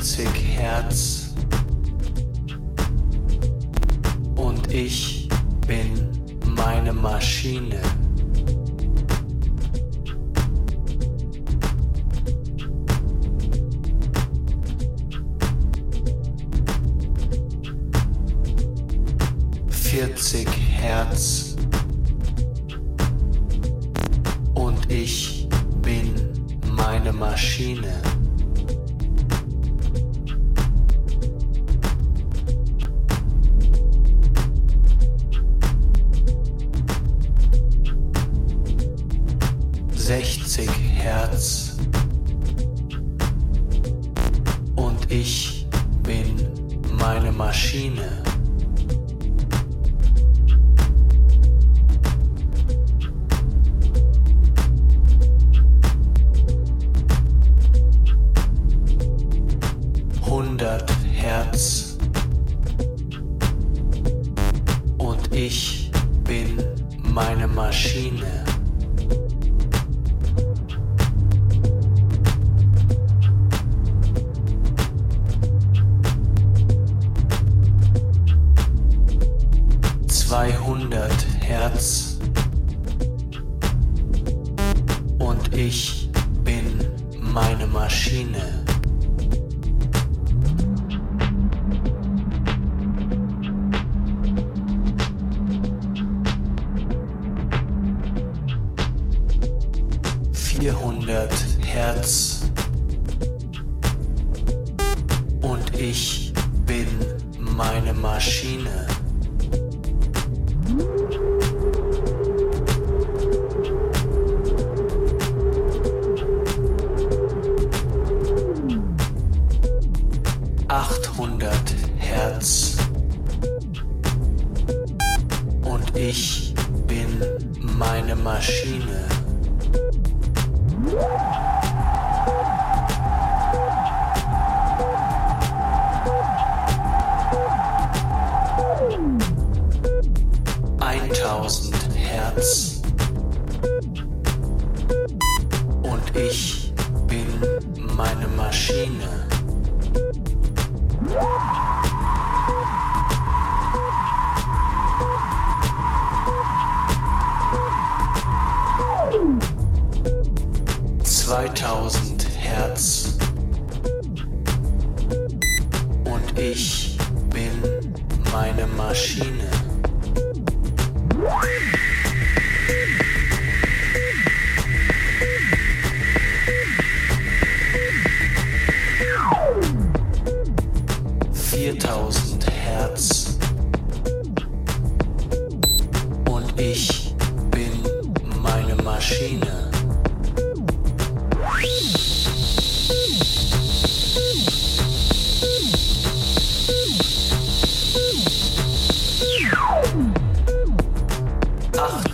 20 Hertz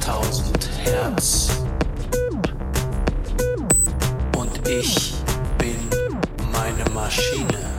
5000 Hertz. Und ich bin meine Maschine.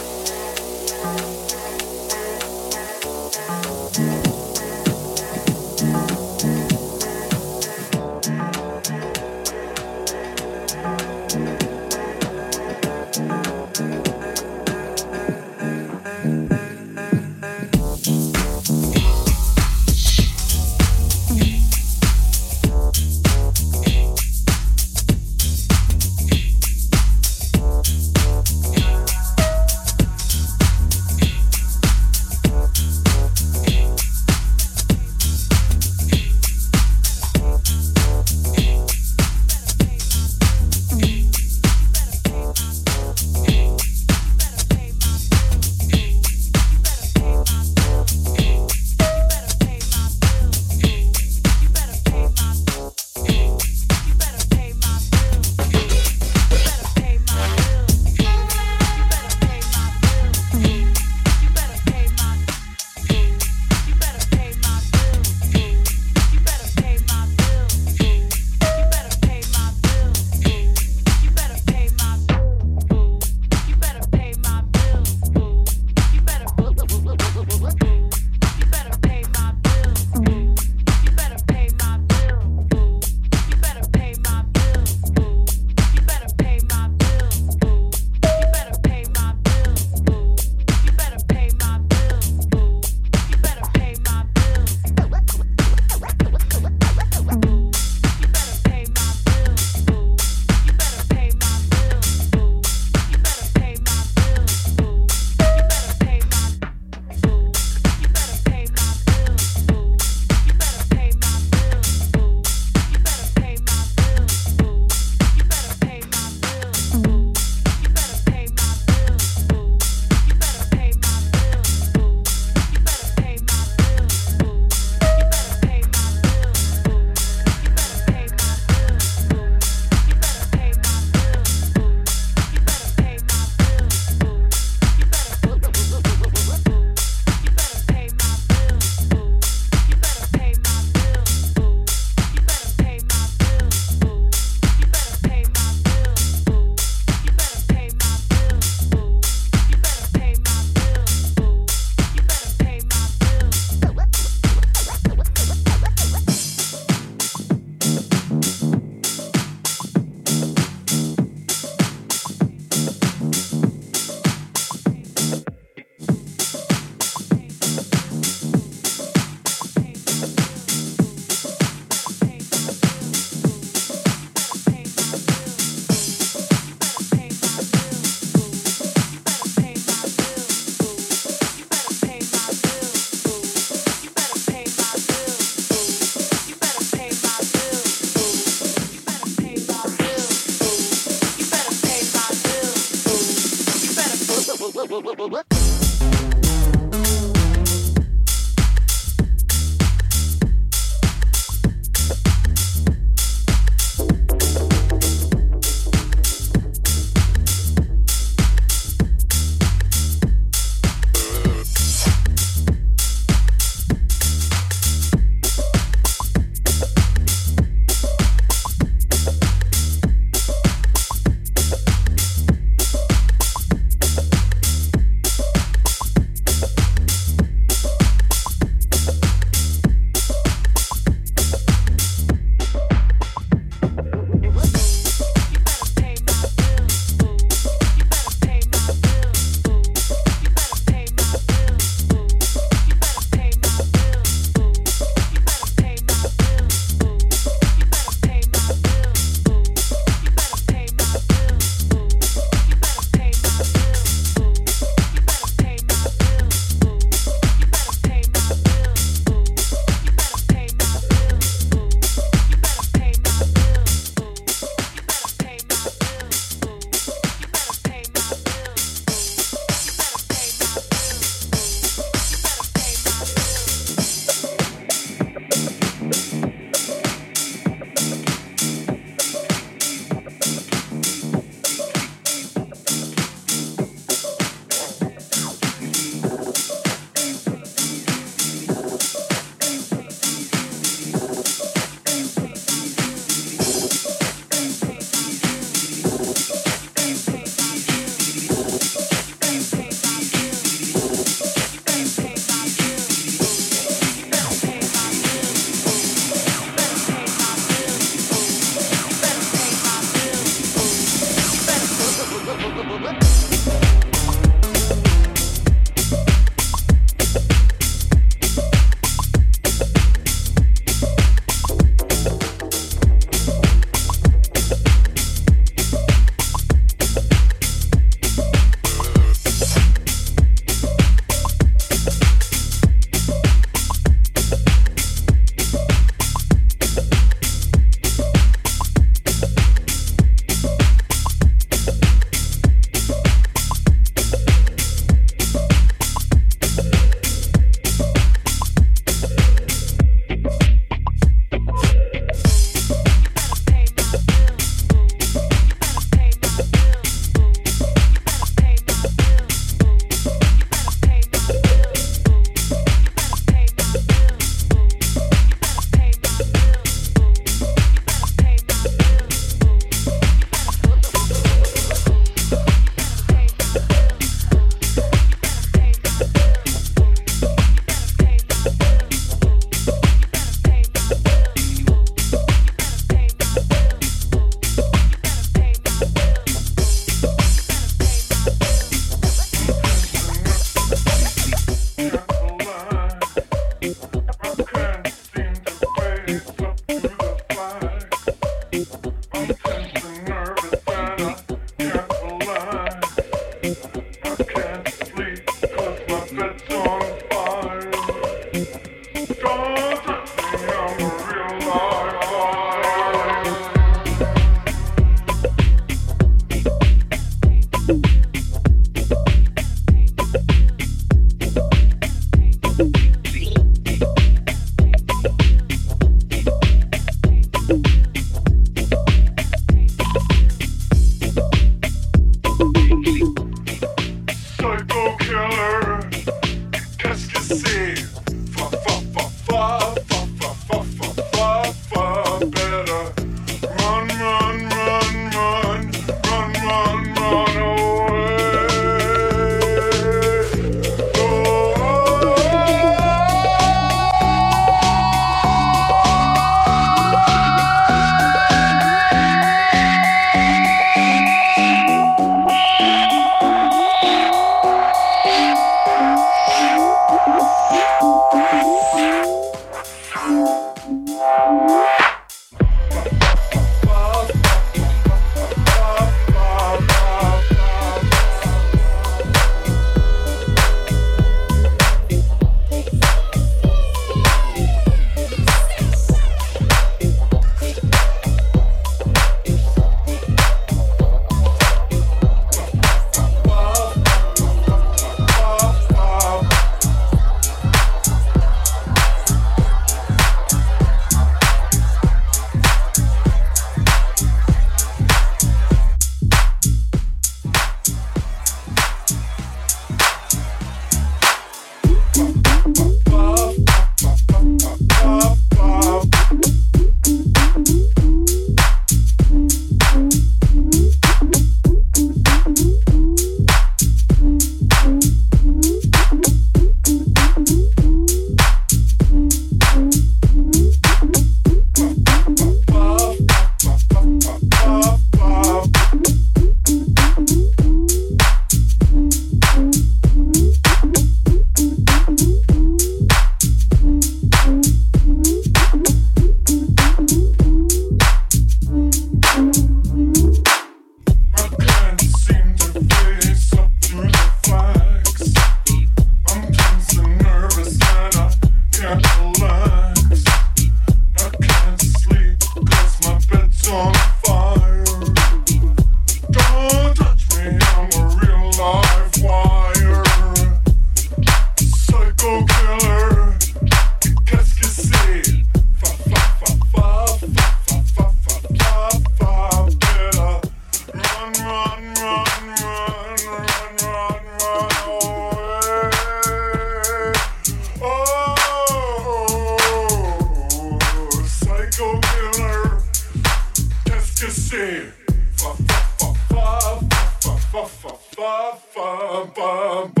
bum, bum.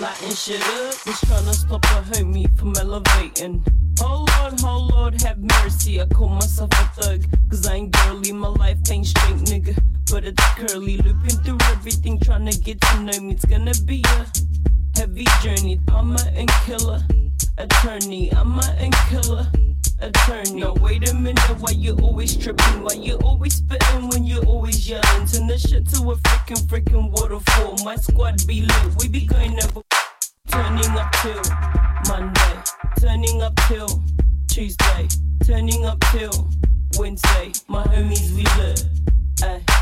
lighting shit up. Just tryna stop a homie from elevating. Oh Lord, oh Lord, have mercy. I call myself a thug, cause I ain't girly, my life ain't straight, nigga. But it's curly, looping through everything, tryna get to know me. It's gonna be a heavy journey. I'm a and killer, attorney, I'm a and killer attorney. No, wait a minute, why you always tripping? Why you always spitting when you always yelling? Turn the shit to a freaking, freaking waterfall. My squad be lit, we be going never. Turning up till Monday, turning up till Tuesday, turning up till Wednesday. My homies, we lit. Ay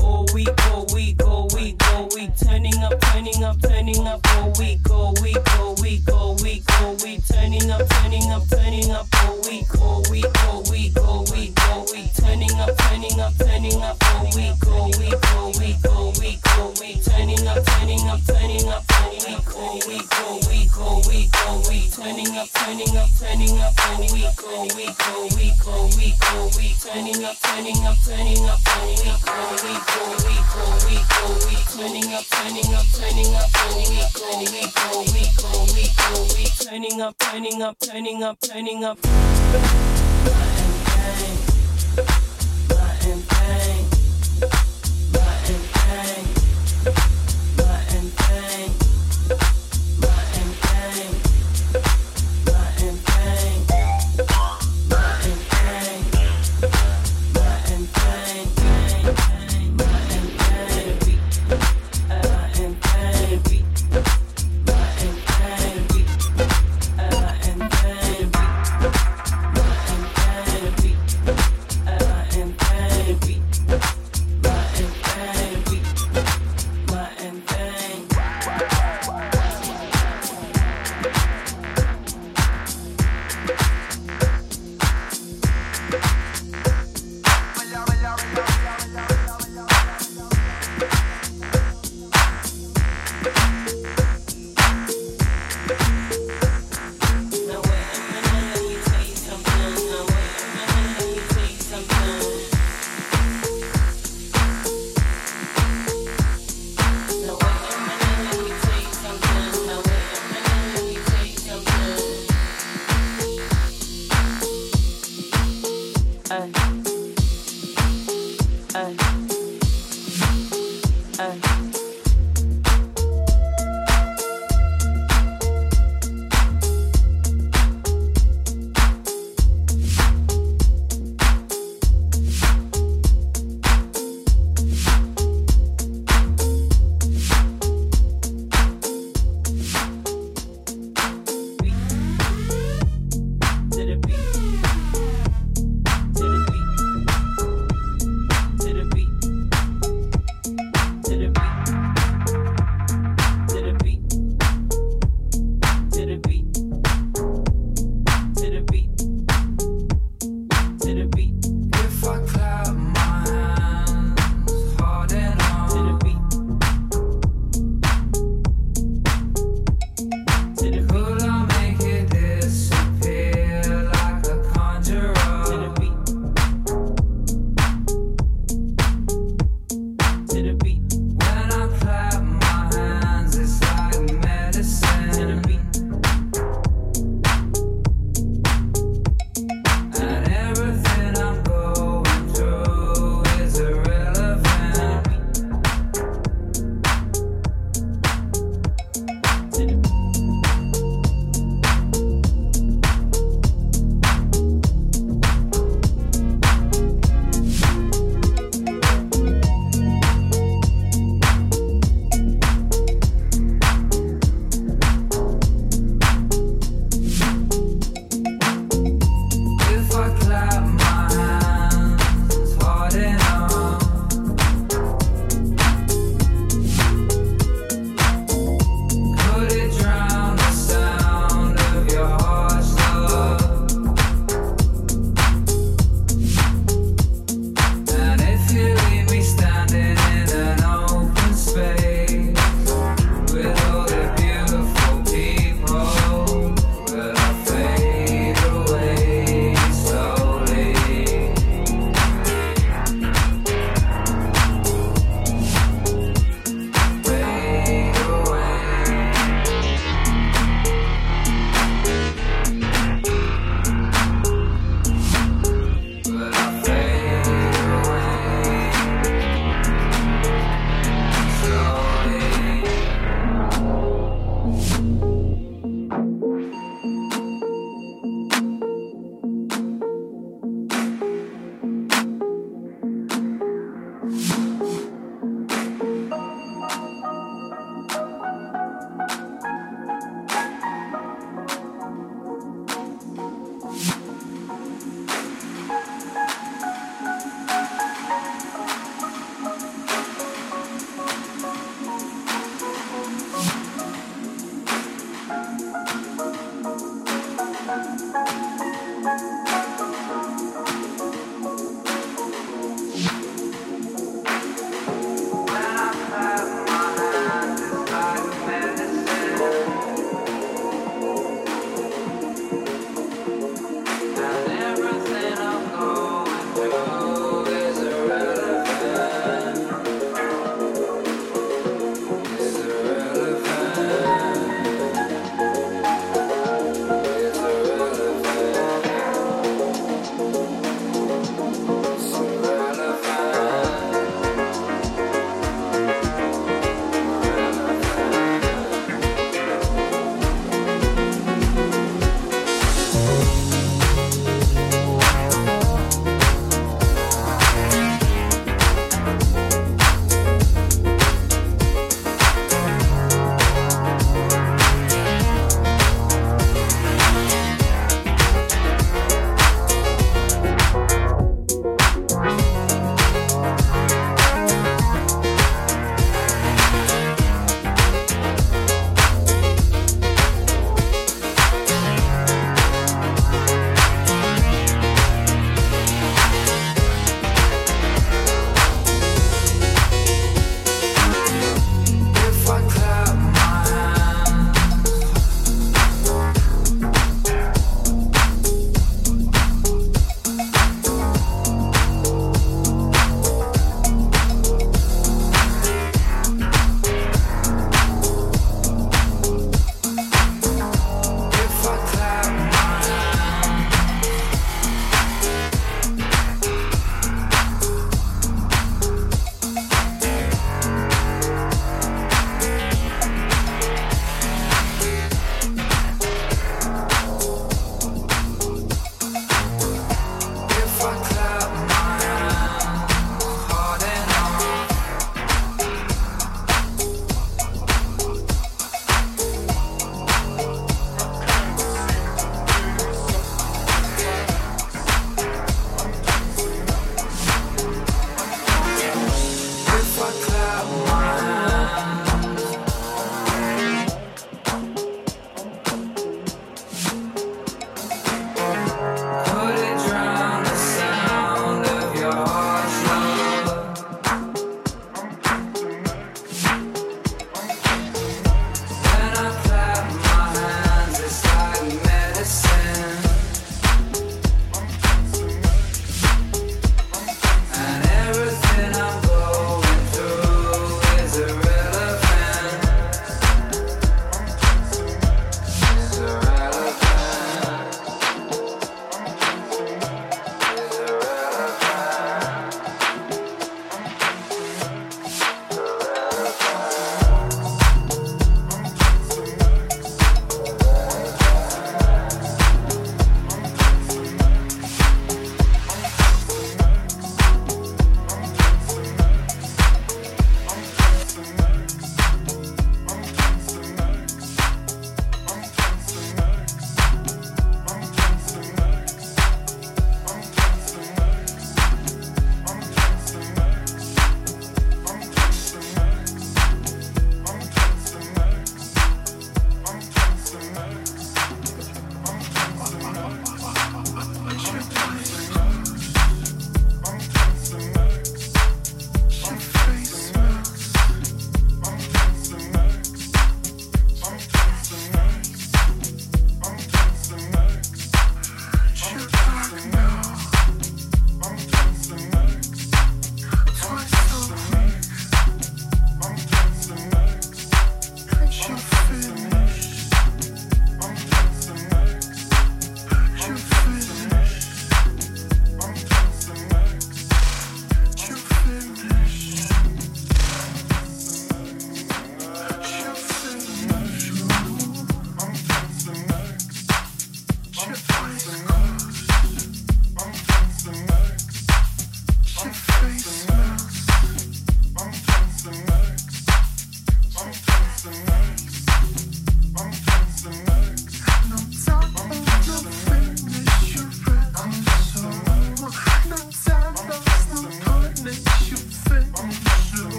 all we go, we go, we go, we Turning up, turning up, turning up all we go, we go, we go, we go, we Turning up, turning up, turning up all we go, we go, we go, we go, we Turning up, turning up, turning up all we go, we go, we go, we go, we Turning up, turning up, turning up all we go, we go, we go, we go, we Turning up, turning up, turning up all week, all week, all week, all week, all week. Turning up, turning up, turning up all week, all week turning up. To the beat.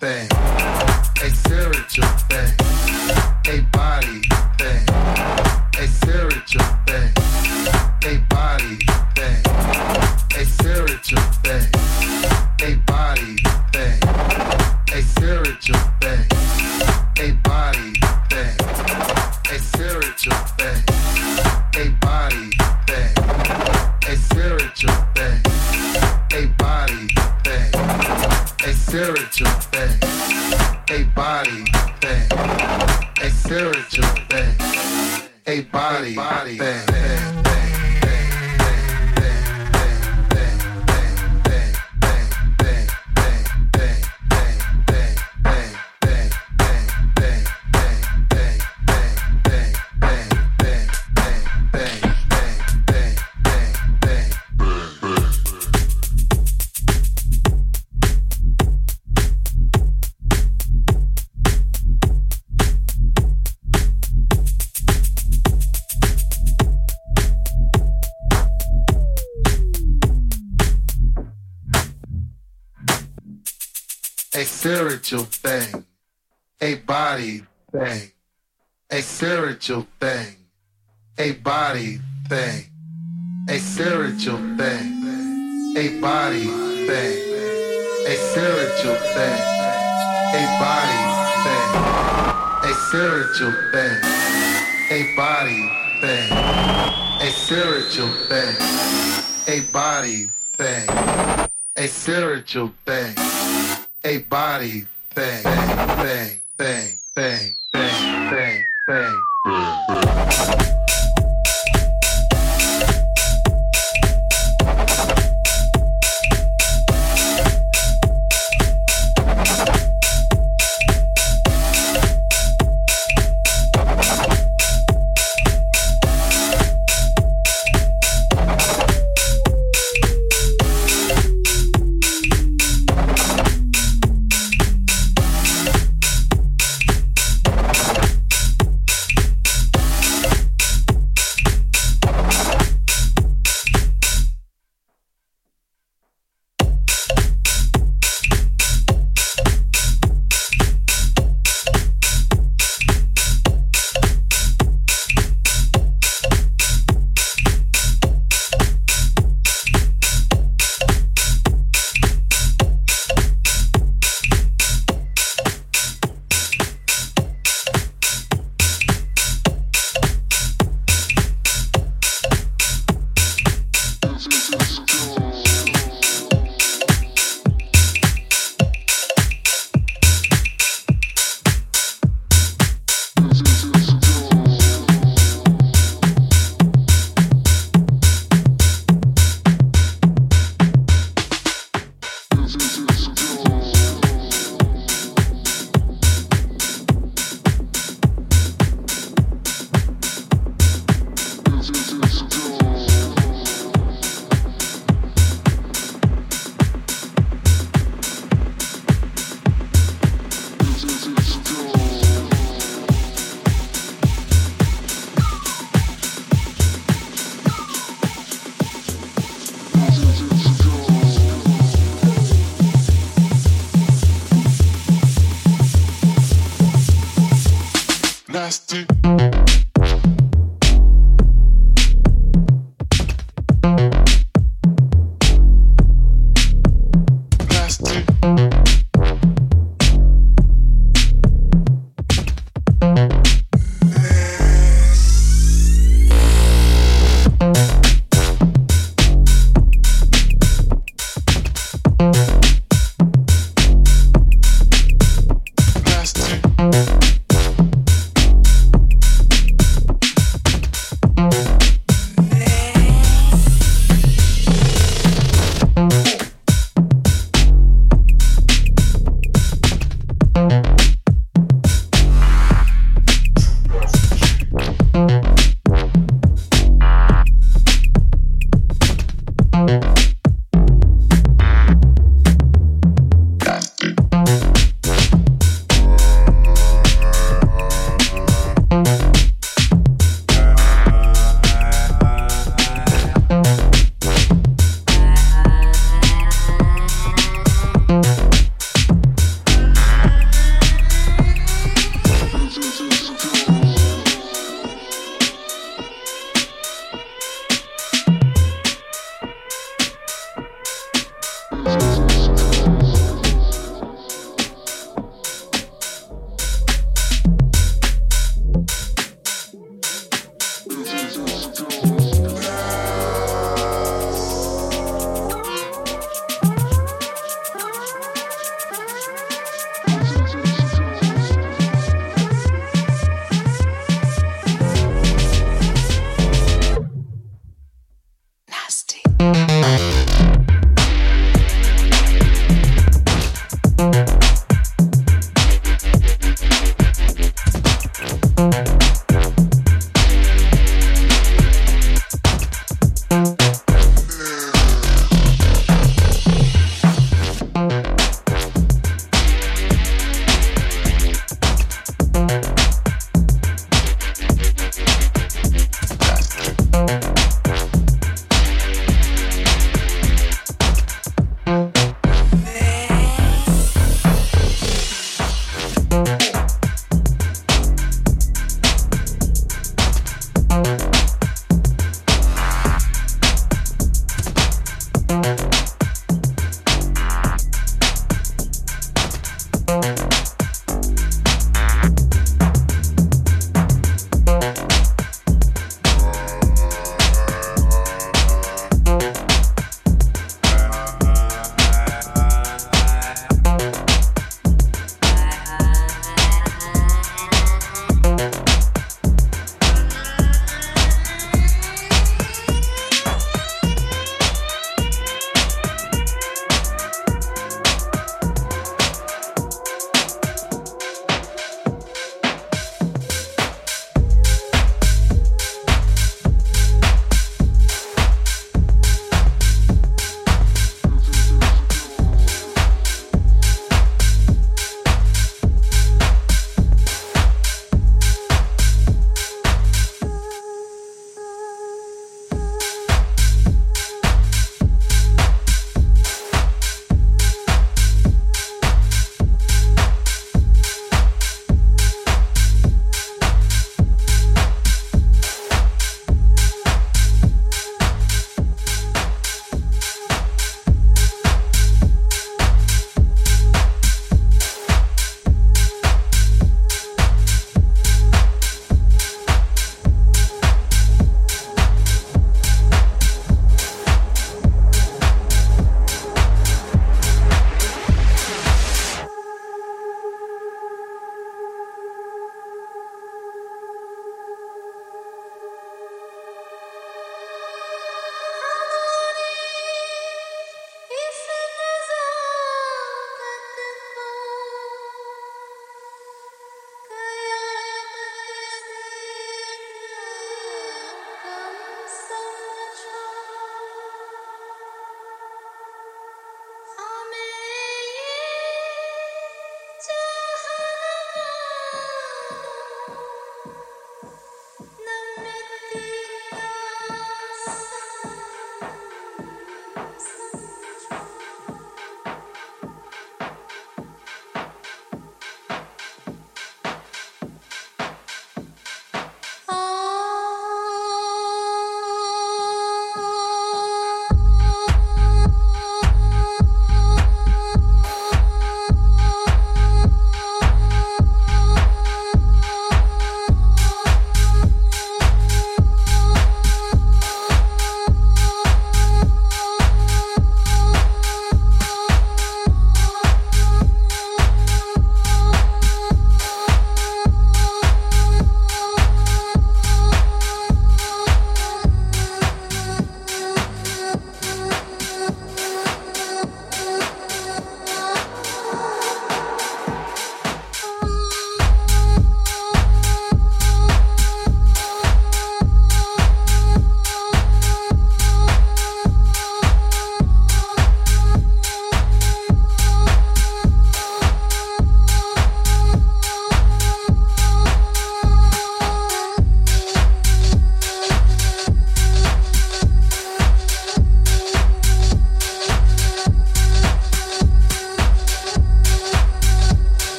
Bang. Spiritual thing, a body thing, a spiritual thing, a body thing, a spiritual thing, a body thing, a spiritual thing, a body thing, a spiritual thing, a body thing, a spiritual thing a body thing, thing, thing, thing, thing, thing, thing. Mm-hmm.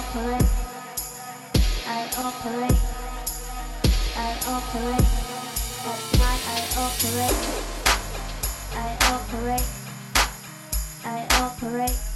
operate. I operate. I operate. I operate. I operate. I operate.